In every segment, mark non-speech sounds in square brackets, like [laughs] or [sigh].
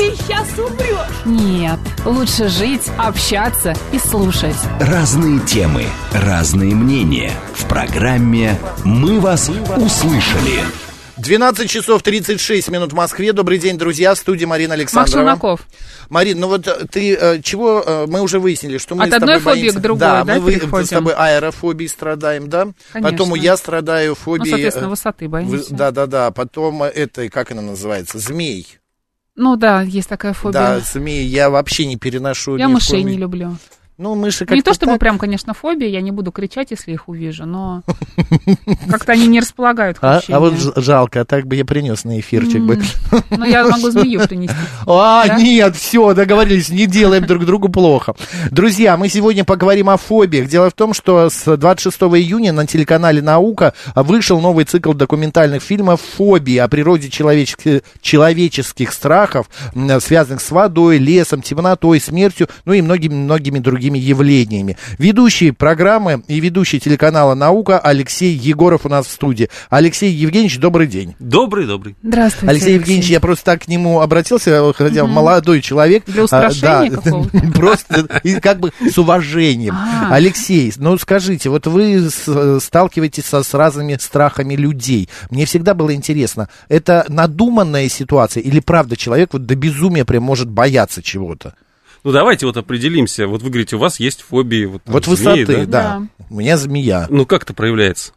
ты сейчас умрешь. Нет, лучше жить, общаться и слушать. Разные темы, разные мнения. В программе «Мы вас услышали». 12 часов 36 минут в Москве. Добрый день, друзья. В студии Марина Макс Александрова. Челноков. Марин, ну вот э, ты э, чего, э, мы уже выяснили, что мы От с тобой одной фобии боимся- к другой, да, да, мы переходим? с тобой аэрофобией страдаем, да? Конечно. Потом я страдаю Ну, фобией... соответственно, э, высоты вы- боимся. Да-да-да, потом это, как она называется, змей. Ну да, есть такая фобия. Да, змеи я вообще не переношу. Я мышей коем- не люблю. Ну, мыши Не как-то то чтобы так. прям, конечно, фобия, я не буду кричать, если их увижу, но [laughs] как-то они не располагают к А, а вот жалко, а так бы я принес на эфирчик бы. Ну, я могу змею принести. [laughs] А, Да? нет, все, договорились, не делаем друг другу плохо. Друзья, мы сегодня поговорим о фобиях. Дело в том, что с 26 июня на телеканале «Наука» вышел новый цикл документальных фильмов «Фобии» о природе человеческих, человеческих страхов, связанных с водой, лесом, темнотой, смертью, ну и многими-многими другими явлениями. Ведущий программы и ведущий телеканала «Наука» Алексей Егоров у нас в студии. Алексей Евгеньевич, добрый день. Добрый, добрый. Здравствуйте, Алексей Евгеньевич, я просто так к нему обратился, хотя молодой человек. Для А, устрашения да, [laughs] какого-то? [laughs] Просто как бы с уважением. А. Алексей, ну скажите, вот вы сталкиваетесь со, с разными страхами людей. Мне всегда было интересно, это надуманная ситуация или правда человек вот до безумия прям может бояться чего-то? Ну, давайте вот определимся. Вот вы говорите, у вас есть фобии. Вот, там, Вот змеи, высоты, да? да. У меня змея. Ну, как это проявляется?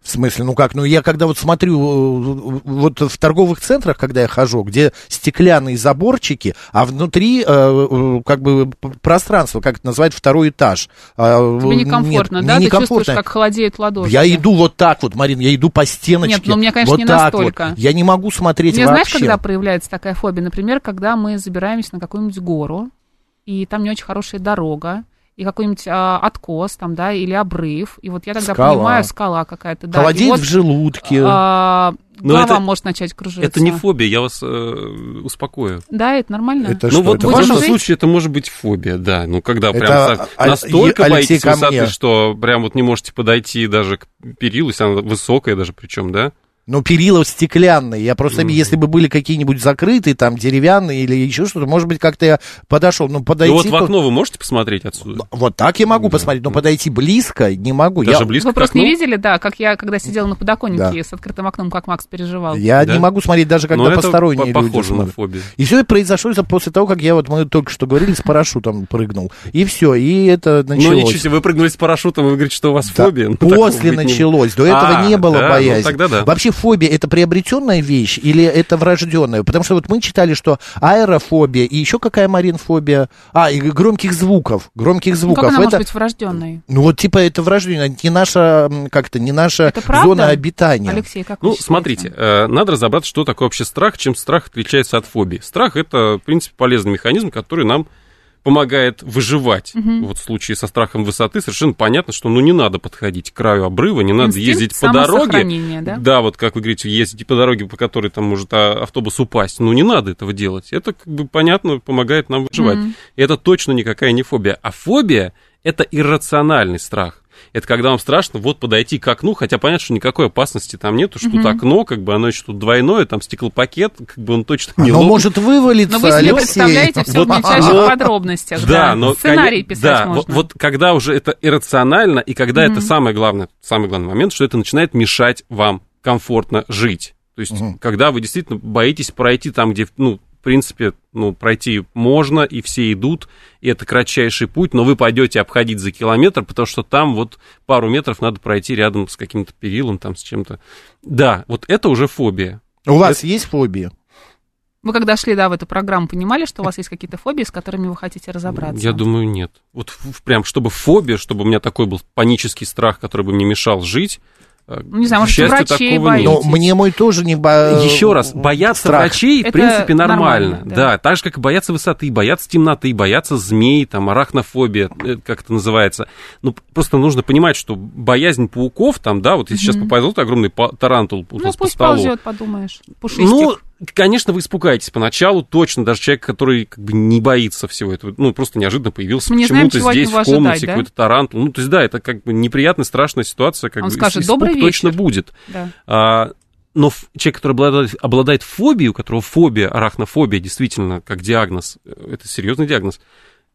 В смысле, ну как, ну я когда вот смотрю, э, вот в торговых центрах, когда я хожу, где стеклянные заборчики, а внутри э, э, как бы пространство, как это называют, второй этаж. А, Тебе э, некомфортно, нет, да? мне Ты чувствуешь, некомфортно. как холодеют ладошки. Я иду вот так вот, Марин, я иду по стеночке. Нет, ну, мне, конечно, вот не так настолько. Вот. Я не могу смотреть Мне знаешь, вообще. когда проявляется такая фобия? Например, когда мы забираемся на какую-нибудь гору, и там не очень хорошая дорога, и какой-нибудь а, откос там, да, или обрыв, и вот я тогда Скала. понимаю, скала какая-то, да. Холодеет вот, в желудке. а, Но голова это- может начать кружиться. Это не фобия, я вас э, успокою. Да, это нормально. Это ну, что, вот это в вашем быть? случае это может быть фобия, да. Ну, когда Это, прям со- а, настолько боитесь Алексей, ко высоты, мне. что прям вот не можете подойти даже к перилу, если она высокая даже причем, да? Ну, перила стеклянные. Я просто, если бы были какие-нибудь закрытые, там, деревянные или еще что-то, может быть, как-то я подошел. Ну, подойти... Ну, вот в то- окно вы можете посмотреть отсюда? Вот так я могу посмотреть, но подойти близко не могу. Даже я, близко Вы просто не окну? видели, да, как я, когда сидела на подоконнике Да. с открытым окном, как Макс переживал. я Да? не могу смотреть даже когда Но это посторонние по- люди похоже на смотрят. фобию. И все это произошло после того, как я вот мы только что говорили, с парашютом прыгнул. И все, и это Ну, началось. ничего себе, вы прыгнули с парашютом, и вы говорите, что у вас Да, фобия. Ну, После не- началось. До этого А, не было да, ну, боязни. тогда да. Вообще фобия это приобретенная вещь или это врожденная? Потому что вот мы читали, что аэрофобия и еще какая маринфобия? А, и громких звуков. Громких Ну, звуков. как она это, может быть врожденной? Ну вот типа это врожденное, не наша, как-то, не наша зона обитания. Алексей, как Ну, смотрите, э, надо разобраться, что такое вообще страх, чем страх отличается от фобии. Страх это, в принципе, полезный механизм, который нам помогает выживать. Вот в случае со страхом высоты совершенно понятно, что ну не надо подходить к краю обрыва, не надо Инстинкт ездить по дороге. да? Да, вот как вы говорите, ездить по дороге, по которой там может а, автобус упасть. Ну не надо этого делать. Это как бы понятно, помогает нам выживать. И это точно никакая не фобия. А фобия это иррациональный страх. Это когда вам страшно вот подойти к окну, хотя понятно, что никакой опасности там нету, что тут окно, как бы оно еще тут двойное, там стеклопакет, как бы он точно не Оно лопнет. может вывалиться, Но вы себе Алексей. представляете все в Вот, мельчайших но- подробностях. Да, но Сценарий писать да, можно. Вот, вот когда уже это иррационально, и когда это самое главное, самый главный момент, что это начинает мешать вам комфортно жить. То есть, когда вы действительно боитесь пройти там, где, ну, в принципе, ну, пройти можно, и все идут, и это кратчайший путь, но вы пойдете обходить за километр, потому что там вот пару метров надо пройти рядом с каким-то перилом, там, с чем-то. Да, вот это уже фобия. У вас есть фобия? Вы когда шли, да, в эту программу, понимали, что у вас есть какие-то фобии, с которыми вы хотите разобраться? Я думаю, нет. Вот прям, чтобы фобия, чтобы у меня такой был панический страх, который бы мне мешал жить, не знаю, может, счастью, врачей такого нет. Но мне мой тоже не... бо- Еще раз, бояться страх. врачей, в Это принципе, нормально. нормально, да. да. так же, как и бояться высоты, бояться темноты, бояться змей, там, арахнофобия, э, как это называется. Ну, просто нужно понимать, что боязнь пауков, там, да, вот если сейчас попадет огромный тарантул у Ну, нас по пусть столу. ползет, подумаешь. Пушистик. Ну, конечно, вы испугаетесь поначалу, точно, даже человек, который как бы не боится всего этого, ну, просто неожиданно появился не знаем, почему-то здесь, в комнате, ожидать, да? какой-то тарантул. Ну, то есть, да, это как бы неприятная, страшная ситуация, как Он бы скажет, испуг «Добрый точно вечер». будет. Да. А, но человек, который обладает, обладает фобией, у которого фобия, арахнофобия, действительно, как диагноз, э, это серьезный диагноз,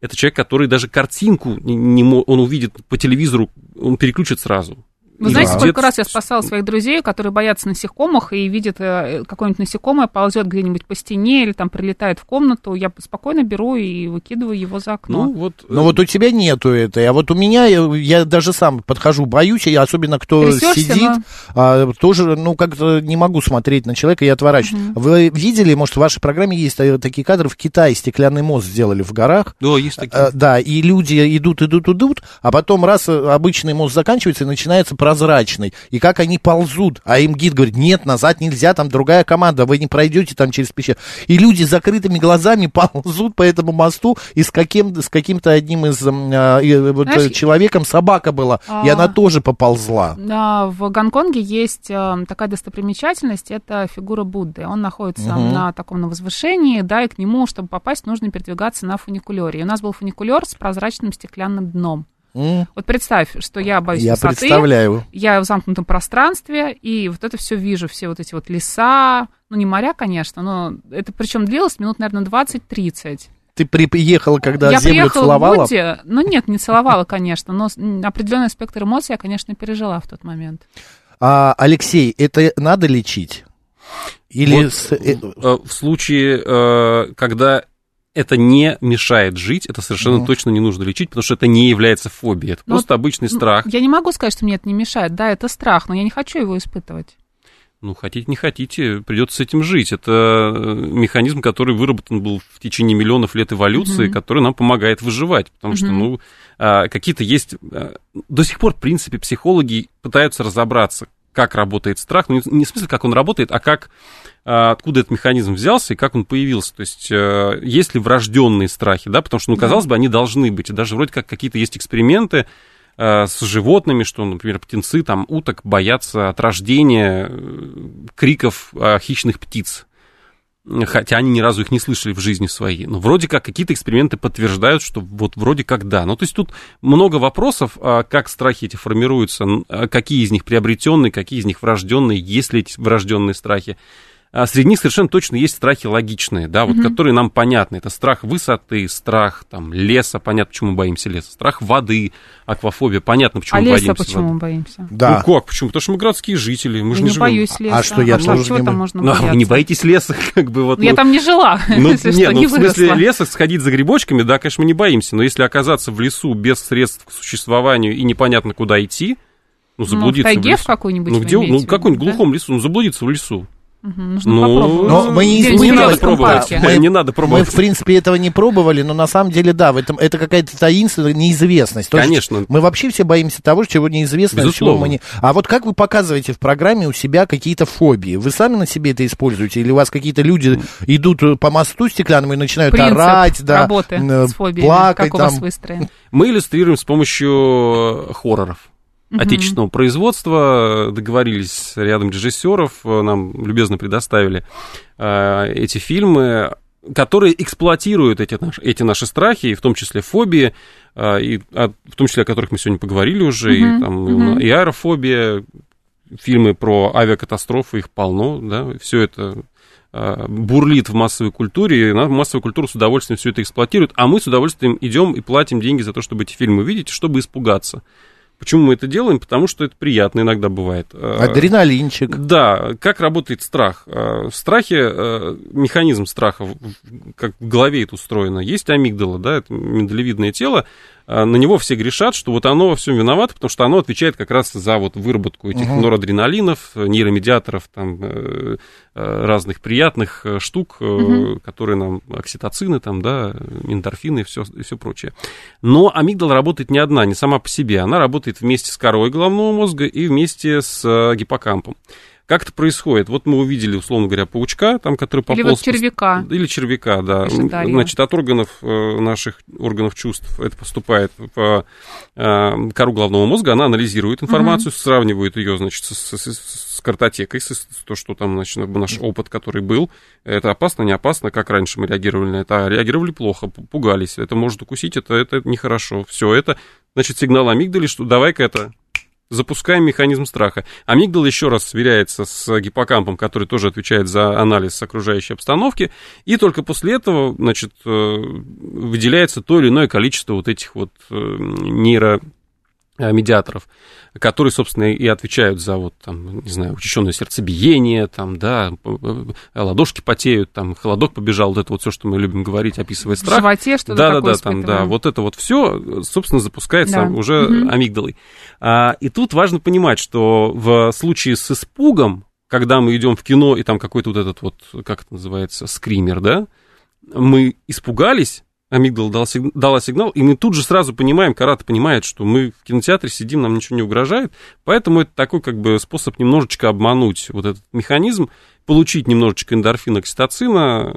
это человек, который даже картинку не, не он увидит по телевизору, он переключит сразу. Вы И знаете, где-то сколько раз я спасала своих друзей, которые боятся насекомых и видят э, какое-нибудь насекомое ползет где-нибудь по стене или там прилетает в комнату, я спокойно беру и выкидываю его за окно. Ну, вот, Ну вот у тебя нету этой, а вот у меня, я, я даже сам подхожу, боюсь, и особенно кто Трясёшься, сидит, но- а, тоже, ну, как-то не могу смотреть на человека и отворачиваюсь. Вы видели, может, в вашей программе есть э, такие кадры, в Китае стеклянный мост сделали в горах, да, есть такие. Э, Да, и люди идут, идут, идут, а потом раз э, обычный мост заканчивается, и начинается прозрачный. И как они ползут, а им гид говорит, нет, назад нельзя, там другая команда, вы не пройдете там через пещеру. И люди с закрытыми глазами [laughs] ползут по этому мосту, и с, каким, с каким-то одним из а, и, вот, Знаешь, э, человеком собака была, и а- она тоже поползла. Да, в Гонконге есть э, такая достопримечательность, это фигура Будды. Он находится Мгм. на таком на возвышении, да, и к нему, чтобы попасть, нужно передвигаться на фуникулере. И у нас был фуникулер с прозрачным стеклянным дном. М, Вот представь, что я боюсь Я высоты, представляю. я в замкнутом пространстве, и вот это все вижу, все вот эти вот леса, ну не моря, конечно, но это причем длилось минут, наверное, 20-30. Ты приехала, когда я землю приехала целовала? в Будде, ну нет, не целовала, конечно, но определенный спектр эмоций я, конечно, пережила в тот момент. А, Алексей, это надо лечить? Или Вот, с- э, э, в случае, э, когда это не мешает жить, это совершенно Мгм. точно не нужно лечить, потому что это не является фобией, это Ну, просто обычный Ну, страх. Я не могу сказать, что мне это не мешает. Да, это страх, но я не хочу его испытывать. Ну, хотите, не хотите, придется с этим жить. Это э, механизм, который выработан был в течение миллионов лет эволюции, Мгм. который нам помогает выживать. Потому что, Мгм. ну, а, какие-то есть... а, До сих пор, в принципе, психологи пытаются разобраться, как работает страх. Ну, не- в смысле, как он работает, а как а, откуда этот механизм взялся и как он появился. То есть, э, есть ли врожденные страхи, да, потому что, ну, казалось бы, они должны быть. И даже вроде как какие-то есть эксперименты, э, с животными, что, например, птенцы, там, уток боятся от рождения э, криков хищных птиц. Хотя они ни разу их не слышали в жизни своей. Но вроде как какие-то эксперименты подтверждают, что вот вроде как да. Ну, то есть тут много вопросов, а, как страхи эти формируются, а какие из них приобретенные, какие из них врожденные, есть ли эти врожденные страхи. А среди них совершенно точно есть страхи логичные, да, вот, которые нам понятны. Это страх высоты, страх там, леса, понятно, почему мы боимся леса, страх воды, аквафобия, понятно, почему а мы леса боимся почему воды. мы боимся? Да. Ну как, почему? Потому что мы городские жители, мы я же не не живем. боюсь леса. А что, я как- тоже чего не там можно Ну, а вы не боитесь леса, [laughs] как бы вот. Ну, Я ну, там не жила, [laughs] ну, [laughs] если не, что, ну, не в смысле, выросла. леса сходить за грибочками, да, конечно, мы не боимся, но если оказаться в лесу без средств к существованию и непонятно куда идти, ну, Ну, в заблудиться тайге лесу. в какой-нибудь Ну, где, ну, в какой-нибудь да? глухом лесу, ну, заблудиться в лесу. Нужно Ну, попробовать. Но мы не не в надо пробовать. Мы- Не надо Мы, пробовать. в принципе, этого не пробовали, но на самом деле, да, в этом, это какая-то таинственная неизвестность. То есть Конечно. Мы вообще все боимся того, чего неизвестно, чего Безусловно. мы не... А вот как вы показываете в программе у себя какие-то фобии? Вы сами на себе это используете? Или у вас какие-то люди идут э, по мосту стеклянному и начинают Принцип орать, да, работы э, с фобиями, плакать как у вас там? выстроен. Мы иллюстрируем с помощью хорроров. Отечественного производства договорились рядом режиссеров, нам любезно предоставили э, эти фильмы, которые эксплуатируют эти, наши- эти наши страхи, и в том числе фобии, э, и, о- в том числе о которых мы сегодня поговорили уже, и, Мгм, там, мгм. и аэрофобия, фильмы про авиакатастрофы, их полно, да, все это э, бурлит в массовой культуре, и массовая культура с удовольствием все это эксплуатирует, а мы с удовольствием идем и платим деньги за то, чтобы эти фильмы увидеть, чтобы испугаться. Почему мы это делаем? Потому что это приятно иногда бывает. Э, Адреналинчик. да, как работает страх? Э, В страхе, э, механизм страха, как в голове это устроено, есть амигдала, да, это миндалевидное тело, на него все грешат, что вот оно во всем виновато, потому что оно отвечает как раз за вот выработку этих Мгм. норадреналинов, нейромедиаторов, там, э, э, разных приятных э, штук, Мгм. которые нам, окситоцины, там, да, эндорфины и все, и все прочее. Но амигдала работает не одна, не сама по себе, она работает вместе с корой головного мозга и вместе с гиппокампом. Как это происходит? Вот мы увидели, условно говоря, паучка, там, который Или пополз... вот червяка. Или червяка, да. Пишет Дарья. Значит, от органов э, наших органов чувств это поступает в э, кору головного мозга, она анализирует информацию, сравнивает ее, значит, с, с- с- картотекой, с, с- то, что там, значит, наш опыт, который был. Это опасно, не опасно, как раньше мы реагировали на это, а реагировали плохо, пу- пугались. Это может укусить, это, это нехорошо. Все это, значит, сигнал амигдали, что давай-ка это запускаем механизм страха. Амигдала еще раз сверяется с гиппокампом, который тоже отвечает за анализ окружающей обстановки, и только после этого, значит, э, выделяется то или иное количество вот этих вот э, нейромедиаторов, которые, собственно, и отвечают за вот там, не знаю, учащенное сердцебиение, там, да, п- ладошки потеют, там, холодок побежал, вот это вот все, что мы любим говорить, описывая В страх. животе что-то Да, да, такое да, там, да, вот это вот все, собственно, запускается Да. уже Мгм. амигдалой. А, и тут важно понимать, что в случае с испугом, когда мы идем в кино, и там какой-то вот этот вот, как это называется, скример, да, мы испугались, амигдала дала, сиг- дала сигнал, и мы тут же сразу понимаем, Карата понимает, что мы в кинотеатре сидим, нам ничего не угрожает, поэтому это такой как бы способ немножечко обмануть вот этот механизм, получить немножечко эндорфина, окситоцина,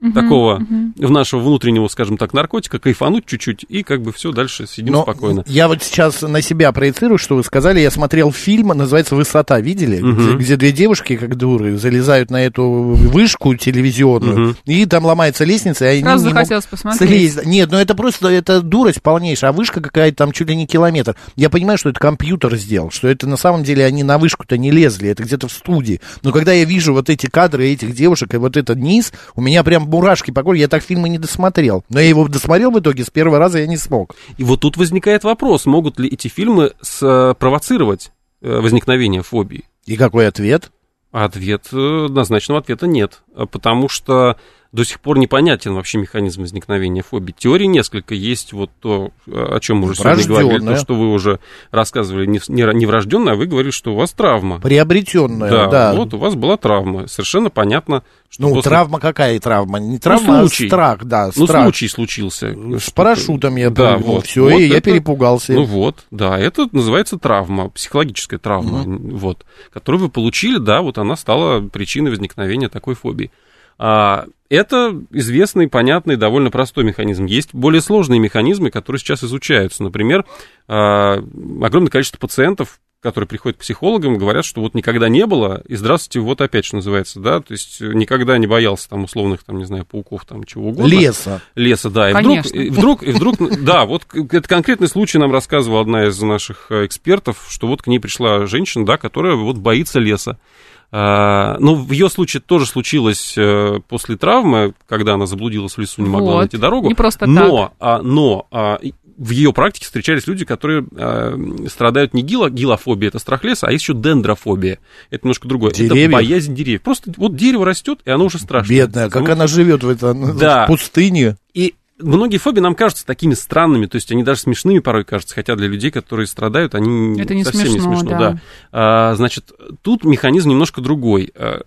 Мгм, такого мгм. в нашего внутреннего, скажем так, наркотика, кайфануть чуть-чуть, и как бы все, дальше сидим Но спокойно. Я вот сейчас на себя проецирую, что вы сказали. Я смотрел фильм, называется «Высота». Видели? Мгм. Где, где две девушки, как дуры, залезают на эту вышку телевизионную, Мгм. и там ломается лестница, и они Сразу не могут захотелось посмотреть. слезть. Нет, ну это просто это дурость полнейшая, а вышка какая-то там чуть ли не километр. Я понимаю, что это компьютер сделал, что это на самом деле они на вышку-то не лезли, это где-то в студии. Но когда я вижу вот эти кадры этих девушек и вот этот низ, у меня прям мурашки по коже. Я так фильмы не досмотрел. Но я его досмотрел в итоге, с первого раза я не смог. И вот тут возникает вопрос, могут ли эти фильмы спровоцировать э, возникновение фобии? И какой ответ? Ответ, э, однозначного ответа нет, потому что до сих пор непонятен вообще механизм возникновения фобии. Теорий несколько. Есть вот то, о чем мы уже сегодня говорили, то, что вы уже рассказывали, не, не, а вы говорили, что у вас травма. Приобретенная, Да, да. вот у вас была травма. Совершенно понятно, что Ну, после- травма какая травма? Не травма, случай. а страх, да, Ну, страх. случай случился. С парашютом я Да, прыгнул, вот. все, Вот и я это- перепугался. Ну вот, да, это называется травма, психологическая травма, вот, которую вы получили, да, вот она стала причиной возникновения такой фобии. А, это известный, понятный, довольно простой механизм. Есть более сложные механизмы, которые сейчас изучаются. Например, а, огромное количество пациентов, которые приходят к психологам, говорят, что вот никогда не было, и здравствуйте, вот опять, что называется, да, то есть никогда не боялся там условных, там, не знаю, пауков, там, чего угодно. Леса. Леса, да. И Конечно. вдруг, и вдруг, и вдруг, да, вот это конкретный случай нам рассказывала одна из наших э, экспертов, что вот к ней пришла женщина, да, которая вот боится леса. А, Ну, в ее случае тоже случилось э, после травмы, когда она заблудилась в лесу, не могла Вот. найти дорогу. Не просто но, а, но а, и в ее практике встречались люди, которые а, страдают не гило, гилофобией, это страх леса, а есть еще дендрофобия. Это немножко другое. Деревьев? Это боязнь деревьев. Просто вот дерево растет, и оно уже страшно. Бедная, как Ну, она живет в этой Да. пустыне. и многие фобии нам кажутся такими странными, то есть они даже смешными порой кажутся, хотя для людей, которые страдают, они Это не совсем не смешно, смешно. да. А, значит, тут механизм немножко другой. А,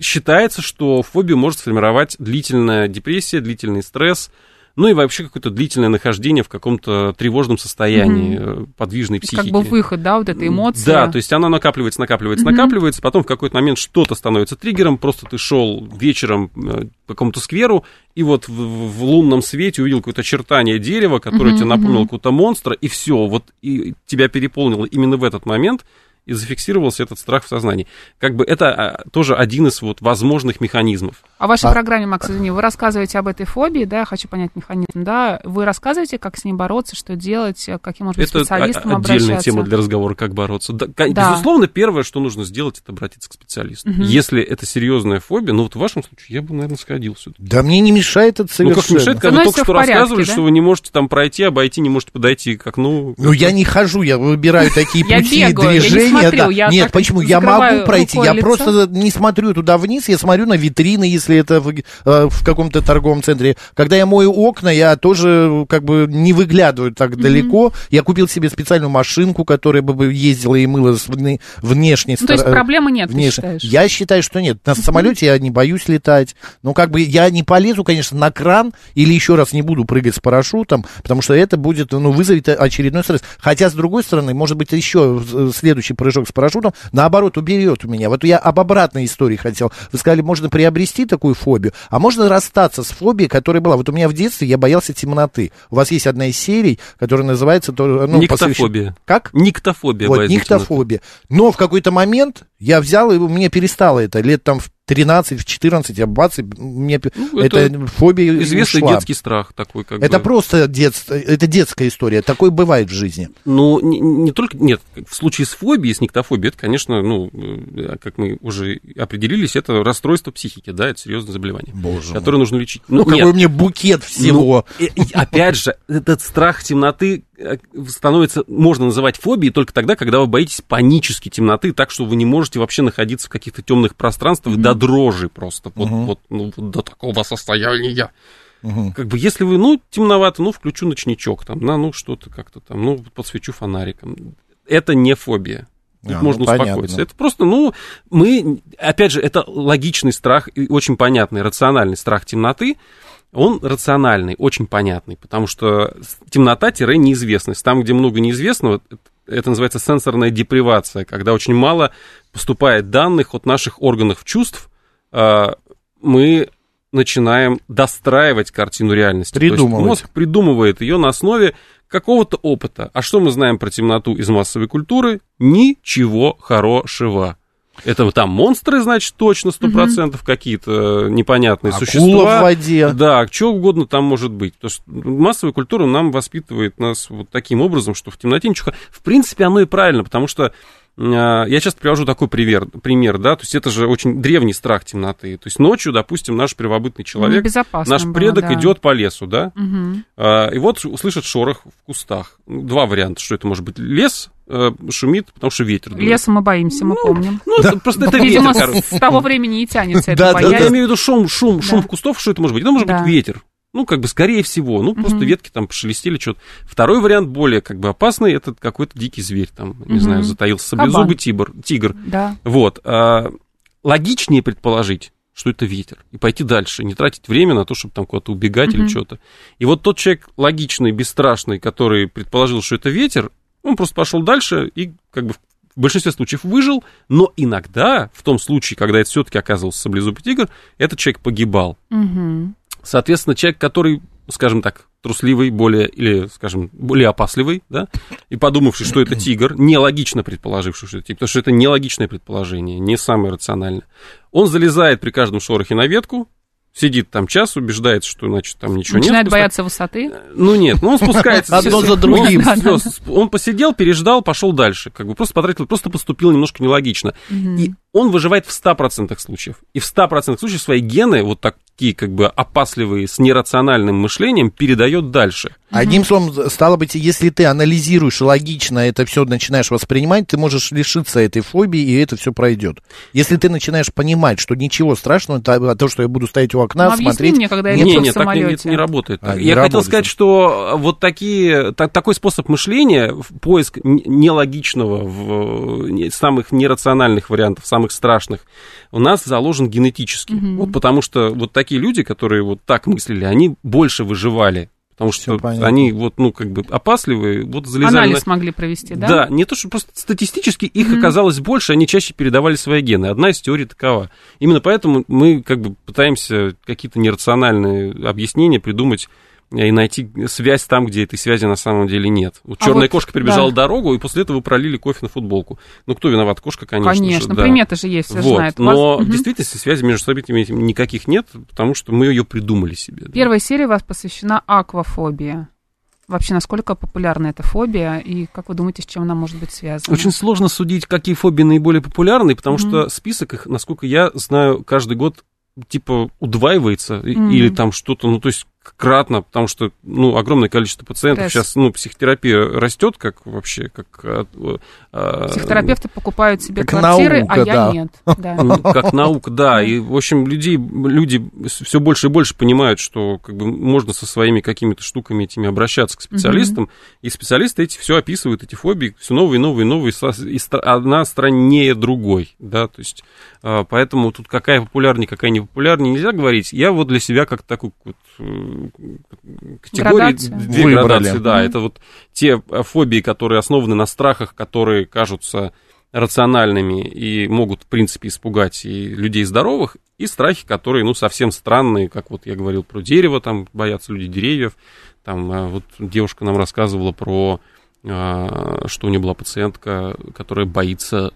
считается, что фобию может сформировать длительная депрессия, длительный стресс, ну и вообще какое-то длительное нахождение в каком-то тревожном состоянии, э, подвижной психики. Как бы выход, да, вот этой эмоции. Да, то есть она накапливается, накапливается, Мгм. накапливается, потом в какой-то момент что-то становится триггером, просто ты шел вечером э, по какому-то скверу, и вот в, в лунном свете увидел какое-то очертание дерева, которое Мгм, тебе напомнило какого-то монстра, и все, вот и тебя переполнило именно в этот момент, и зафиксировался этот страх в сознании. Как бы это а, тоже один из вот возможных механизмов. А в вашей А- программе, Макс, извини, вы рассказываете об этой фобии, да, я хочу понять механизм, да, вы рассказываете, как с ней бороться, что делать, э, каким, может быть, Это специалистам о- отдельная обращаться? тема для разговора, как бороться. Да, Да. Безусловно, первое, что нужно сделать, это обратиться к специалисту. Мгм. Если это серьезная фобия, ну вот в вашем случае я бы, наверное, сходил сюда. Да мне не мешает это Ну, совершенно. как мешает, когда вы только что порядке, рассказывали, да? что вы не можете там пройти, обойти, не можете подойти к окну. Ну, я не хожу, я выбираю такие [laughs] пути бегаю, я не движения. смотрю, да. я нет, почему? Я могу пройти, я лицо. просто не смотрю туда вниз, я смотрю на витрины, если это в, э, в каком-то торговом центре. Когда я мою окна, я тоже как бы не выглядываю так далеко. Я купил себе специальную машинку, которая бы- ездила и мыла с вне- внешней Ну, то есть стороны. проблемы нет, ты Внешне. считаешь? Я считаю, что нет. На самолете я не боюсь летать. Ну, как бы я не полезу, конечно, на кран или еще раз не буду прыгать с парашютом, потому что это будет, ну, вызовет очередной стресс. Хотя, с другой стороны, может быть, еще э, следующий прыжок с парашютом, наоборот, уберет у меня. Вот я об обратной истории хотел. Вы сказали, можно приобрести такую фобию, а можно расстаться с фобией, которая была. Вот у меня в детстве я боялся темноты. У вас есть одна из серий, которая называется... Ну, Никтофобия. Как? Никтофобия. Вот, никтофобия. Но в какой-то момент я взял, и у меня перестало это. Лет там в 13, в 14, я бац, и мне Ну, эта это фобия Известный ушла. детский страх такой, как Это бы. просто детство, это детская история. Такое бывает в жизни. Ну, не, не только, нет, в случае с фобией, с никтофобией, это, конечно, ну, э, как мы уже определились, это расстройство психики, да, это серьезное заболевание, Боже которое нужно лечить. Ну, нет, какой меня букет всего. Ну, и- и опять же, этот страх темноты становится, можно называть фобией только тогда, когда вы боитесь панически темноты, так что вы не можете вообще находиться в каких-то темных пространствах до дрожи просто, вот, вот, ну, вот до такого состояния. Мгм. Как бы, если вы, ну, темновато, ну, включу ночничок там, на, ну, что-то как-то там, ну, подсвечу фонариком. Это не фобия. Тут А, ну, можно понятно. успокоиться. Это просто, ну, мы, опять же, это логичный страх и очень понятный, рациональный страх темноты. Он рациональный, очень понятный, потому что темнота-неизвестность. Там, где много неизвестного, это- это называется сенсорная депривация, когда очень мало поступает данных от наших органов чувств, а, мы начинаем достраивать картину реальности. То есть Придумывать. мозг придумывает ее на основе какого-то опыта. А что мы знаем про темноту из массовой культуры? Ничего хорошего. Это вот там монстры, значит, точно, сто процентов какие-то непонятные Акула существа. в воде. Да, что угодно там может быть. Потому что массовая культура нам воспитывает нас вот таким образом, что в темноте ничего... В принципе, оно и правильно, потому что я часто привожу такой пример, пример, да, то есть это же очень древний страх темноты. То есть ночью, допустим, наш первобытный человек, Небезопасно наш было, предок да. идет по лесу, да, а, и вот услышит шорох в кустах. Ну, Два варианта, что это может быть. Лес э, шумит, потому что ветер дует. Леса мы боимся, мы помним. Ну, это просто это Видимо, ветер, с того времени и тянется Да, это да, Я боязнь. имею в виду шум, шум, шум Да. кустов, что это может быть? Это может Да. быть ветер. Ну, как бы, скорее всего. Ну, просто ветки там пошелестели, что-то. Второй вариант, более, как бы, опасный, это какой-то дикий зверь, там, не Мгм. знаю, затаился саблезубый тигр. тигр. Да. Вот. а, логичнее предположить, что это ветер, и пойти дальше, не тратить время на то, чтобы там куда-то убегать или Мгм. что-то. И вот тот человек логичный, бесстрашный, который предположил, что это ветер, он просто пошел дальше и как бы в большинстве случаев выжил, но иногда, в том случае, когда это все-таки оказывался саблезубый тигр, этот человек погибал. Мгм. Соответственно, человек, который, скажем так, трусливый, более, или, скажем, более опасливый, да, и подумавший, что это тигр, нелогично предположивший, что это тигр, потому что это нелогичное предположение, не самое рациональное. Он залезает при каждом шорохе на ветку, сидит там час, убеждается, что, значит, там ничего Начинает нет. бояться высоты. Ну нет, ну он спускается. [laughs] Одно с- за другим. Он, посидел, переждал, пошел дальше. Как бы просто потратил, просто поступил немножко нелогично. И он выживает в 100% случаев. И в 100% случаев свои гены, вот такие как бы опасливые, с нерациональным мышлением, передает дальше. Одним словом, стало быть, если ты анализируешь логично это все начинаешь воспринимать, ты можешь лишиться этой фобии, и это все пройдет. Если ты начинаешь понимать, что ничего страшного, то, а то, что я буду стоять у окна, Ну, смотреть... мне, когда я нет, не, лечу в не, так не, самолете. это не работает. А, так. не Я хотел работает. сказать, что вот такие, та- такой способ мышления, поиск нелогичного, в, самых нерациональных вариантов, самых страшных, у нас заложен генетически. Вот потому что вот такие люди, которые вот так мыслили, они больше выживали. Потому что Всё понятно. они вот, ну, как бы опасливые, вот залезали Анализ на... могли провести, да? Да, не то, что просто статистически их оказалось больше, они чаще передавали свои гены. Одна из теорий такова. Именно поэтому мы как бы пытаемся какие-то нерациональные объяснения придумать и найти связь там, где этой связи на самом деле нет. Вот А черная вот, кошка перебежала да. дорогу, и после этого вы пролили кофе на футболку. Ну, кто виноват? Кошка, конечно. же, Конечно, да. приметы же есть, все Вот. знают. Но Вас- в действительности связи между событиями никаких нет, потому что мы ее придумали себе. да. Первая серия у вас посвящена аквафобии. Вообще, насколько популярна эта фобия, и как вы думаете, с чем она может быть связана? Очень сложно судить, какие фобии наиболее популярны, потому Мгм. что список их, насколько я знаю, каждый год типа удваивается Мгм. или там что-то, ну то есть кратно, потому что, ну, огромное количество пациентов Стресс. сейчас, ну, психотерапия растет, как вообще, как... а, а, Психотерапевты покупают себе Как квартиры, наука, а я да. нет. [laughs] Да. ну, как наука, да. И, в общем, людей, люди все больше и больше понимают, что как бы можно со своими какими-то штуками этими обращаться к специалистам. И специалисты эти все описывают, эти фобии, все новые, новые, новые, и одна страннее другой, да, то есть, а, поэтому тут какая популярнее, какая не популярнее, нельзя говорить. Я вот для себя как такую вот э, категории, Градацию. две Выбрали. градации, да, это вот те э, фобии, которые основаны на страхах, которые кажутся рациональными и могут, в принципе, испугать и людей здоровых, и страхи, которые, ну, совсем странные, как вот я говорил про дерево, там боятся люди деревьев, там а, вот девушка нам рассказывала про, а, что у нее была пациентка, которая боится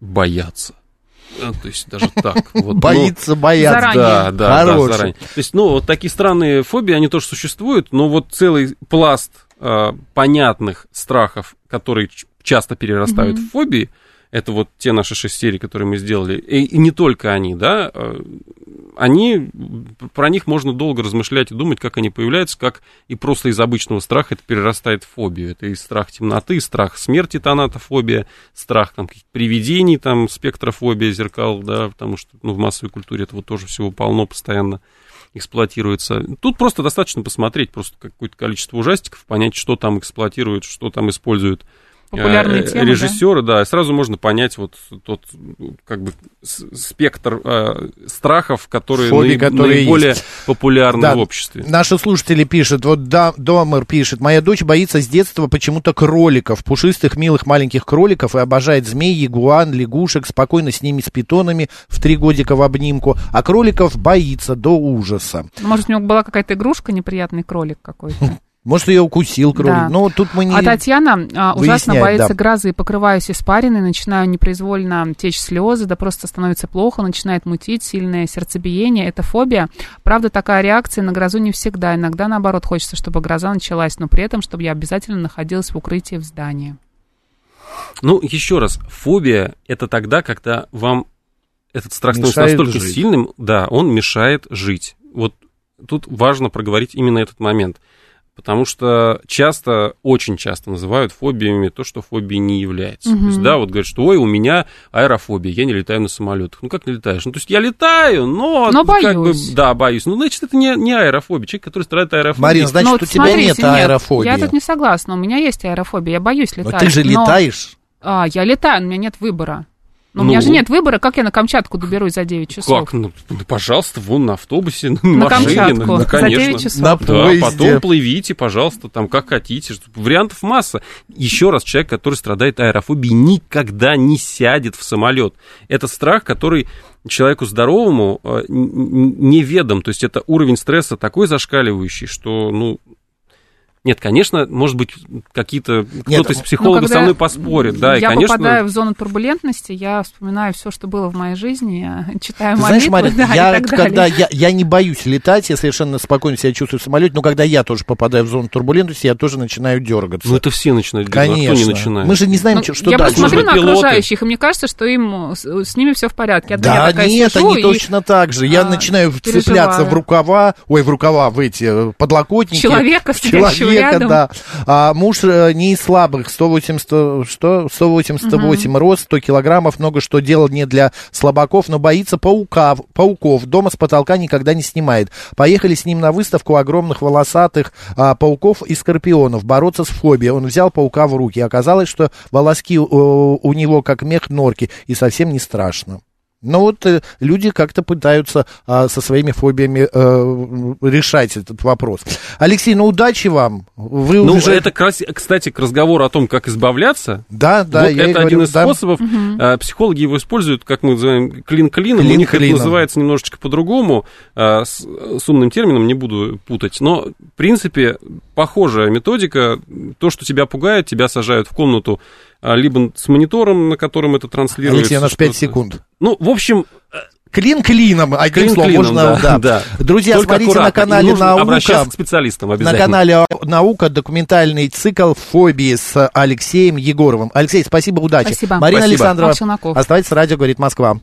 бояться. А, То есть даже так. [laughs] Вот, ну, Боится, боятся. Заранее. да, да, да, Хороший. заранее. То есть, ну, вот такие странные фобии, они тоже существуют, но вот целый пласт а, понятных страхов, которые часто перерастают в фобии, это вот те наши шесть серий, которые мы сделали, и, и не только они, да, а, они, про них можно долго размышлять и думать, как они появляются, как и просто из обычного страха это перерастает в фобию. Это и страх темноты, страх смерти, тонатофобия, страх там каких-то привидений, там спектрофобия, зеркал, да, потому что ну, в массовой культуре этого тоже всего полно постоянно эксплуатируется. Тут просто достаточно посмотреть просто какое-то количество ужастиков, понять, что там эксплуатируют, что там используют Популярные э, темы, режиссеры, да? и сразу можно понять вот тот как бы спектр э, страхов, которые, Фобий, наиб- которые наиболее есть. популярны Да. в обществе. Наши слушатели пишут, вот да, Домер пишет, моя дочь боится с детства почему-то кроликов, пушистых, милых маленьких кроликов и обожает змей, ягуан, лягушек, спокойно с ними, с питонами в три годика в обнимку, а кроликов боится до ужаса. Может, у него была какая-то игрушка, неприятный кролик какой-то. [laughs] Может, ее укусил кролик. Да. Ну, тут мы не... А Татьяна а, ужасно боится да. грозы, покрываюсь испариной, начинаю непроизвольно течь слезы, да просто становится плохо, начинает мутить, сильное сердцебиение, это фобия. Правда, такая реакция на грозу не всегда, иногда наоборот хочется, чтобы гроза началась, но при этом, чтобы я обязательно находилась в укрытии в здании. Ну, еще раз, фобия это тогда, когда вам этот страх становится настолько жить. сильным, да, он мешает жить. Вот тут важно проговорить именно этот момент. Потому что часто, очень часто называют фобиями то, что фобией не является. То есть, да, вот говорят, что ой, у меня аэрофобия, я не летаю на самолетах. Ну как не летаешь? Ну, то есть я летаю, но, Но как бы, боюсь. да, боюсь. Ну, значит, это не, не аэрофобия. Человек, который страдает аэрофобией. Марин, значит, Но у вот тебя смотрите, нет аэрофобии. Я тут не согласна, у меня есть аэрофобия, я боюсь Но летать. ты же но- летаешь. А, я летаю, у меня нет выбора. Но у Ну. меня же нет выбора, как я на Камчатку доберусь за 9 часов. Как? Ну, ну, пожалуйста, вон на автобусе, [laughs] на, На машине. Камчатку ну, за конечно. 9 часов. На Да, потом плывите, пожалуйста, там как хотите. Вариантов масса. Еще раз, человек, который страдает аэрофобией, никогда не сядет в самолет. Это страх, который человеку здоровому э, неведом. То есть это уровень стресса такой зашкаливающий, что, ну, нет, конечно, может быть, какие-то кто-то из Ну, психологов со мной поспорит, да, и, я конечно, попадаю в зону турбулентности, я вспоминаю все, что было в моей жизни, я [laughs] читаю Ты знаешь, молитвы, Марин, да, я, и так когда далее. я, я не боюсь летать, я совершенно спокойно себя чувствую в самолете, но когда я тоже попадаю в зону турбулентности, я тоже начинаю дергаться. ну это все начинают делать, а Конечно. кто не начинает? Мы же не знаем, Ну, что, я дальше. посмотрю Может на пилоты? окружающих, и мне кажется, что им с, с ними все в порядке. Одна Да, я такая нет, сижу они и точно так же. Я а, начинаю переживаю. вцепляться в рукава, ой, в рукава, в эти э, подлокотники. Человека, стоящего Человека, рядом. да. А муж э, не из слабых, 180, что? 188 рост, 100 килограммов, много что делал не для слабаков, но боится паука, пауков. Дома с потолка никогда не снимает. Поехали с ним на выставку огромных волосатых а, пауков и скорпионов, бороться с фобией. Он взял паука в руки. Оказалось, что волоски у, у него как мех норки, и совсем не страшно. Ну вот э, люди как-то пытаются а, со своими фобиями э, решать этот вопрос. Алексей, ну удачи вам. Вы Ну, уже... это, кстати, к разговору о том, как избавляться. Да, да, вот я это говорю, один из да. способов. А, Психологи его используют, как мы называем, клин клином. Клин У них клином. это называется немножечко по-другому. а, с, с умным термином не буду путать. Но, в принципе, похожая методика. То, что тебя пугает, тебя сажают в комнату либо с монитором, на котором это транслируется. Алексей, у нас 5 что-то. секунд. Ну, в общем, Клин клином, одним клин словом, клином, можно, да. да, да. Друзья, Только смотрите на аккуратно. И канале нужно «Наука». обращаться к специалистам На обязательно. канале «Наука» документальный цикл «Фобии» с Алексеем Егоровым. Алексей, спасибо, удачи. Спасибо. Марина Спасибо. Александрова, оставайтесь, радио говорит Москва.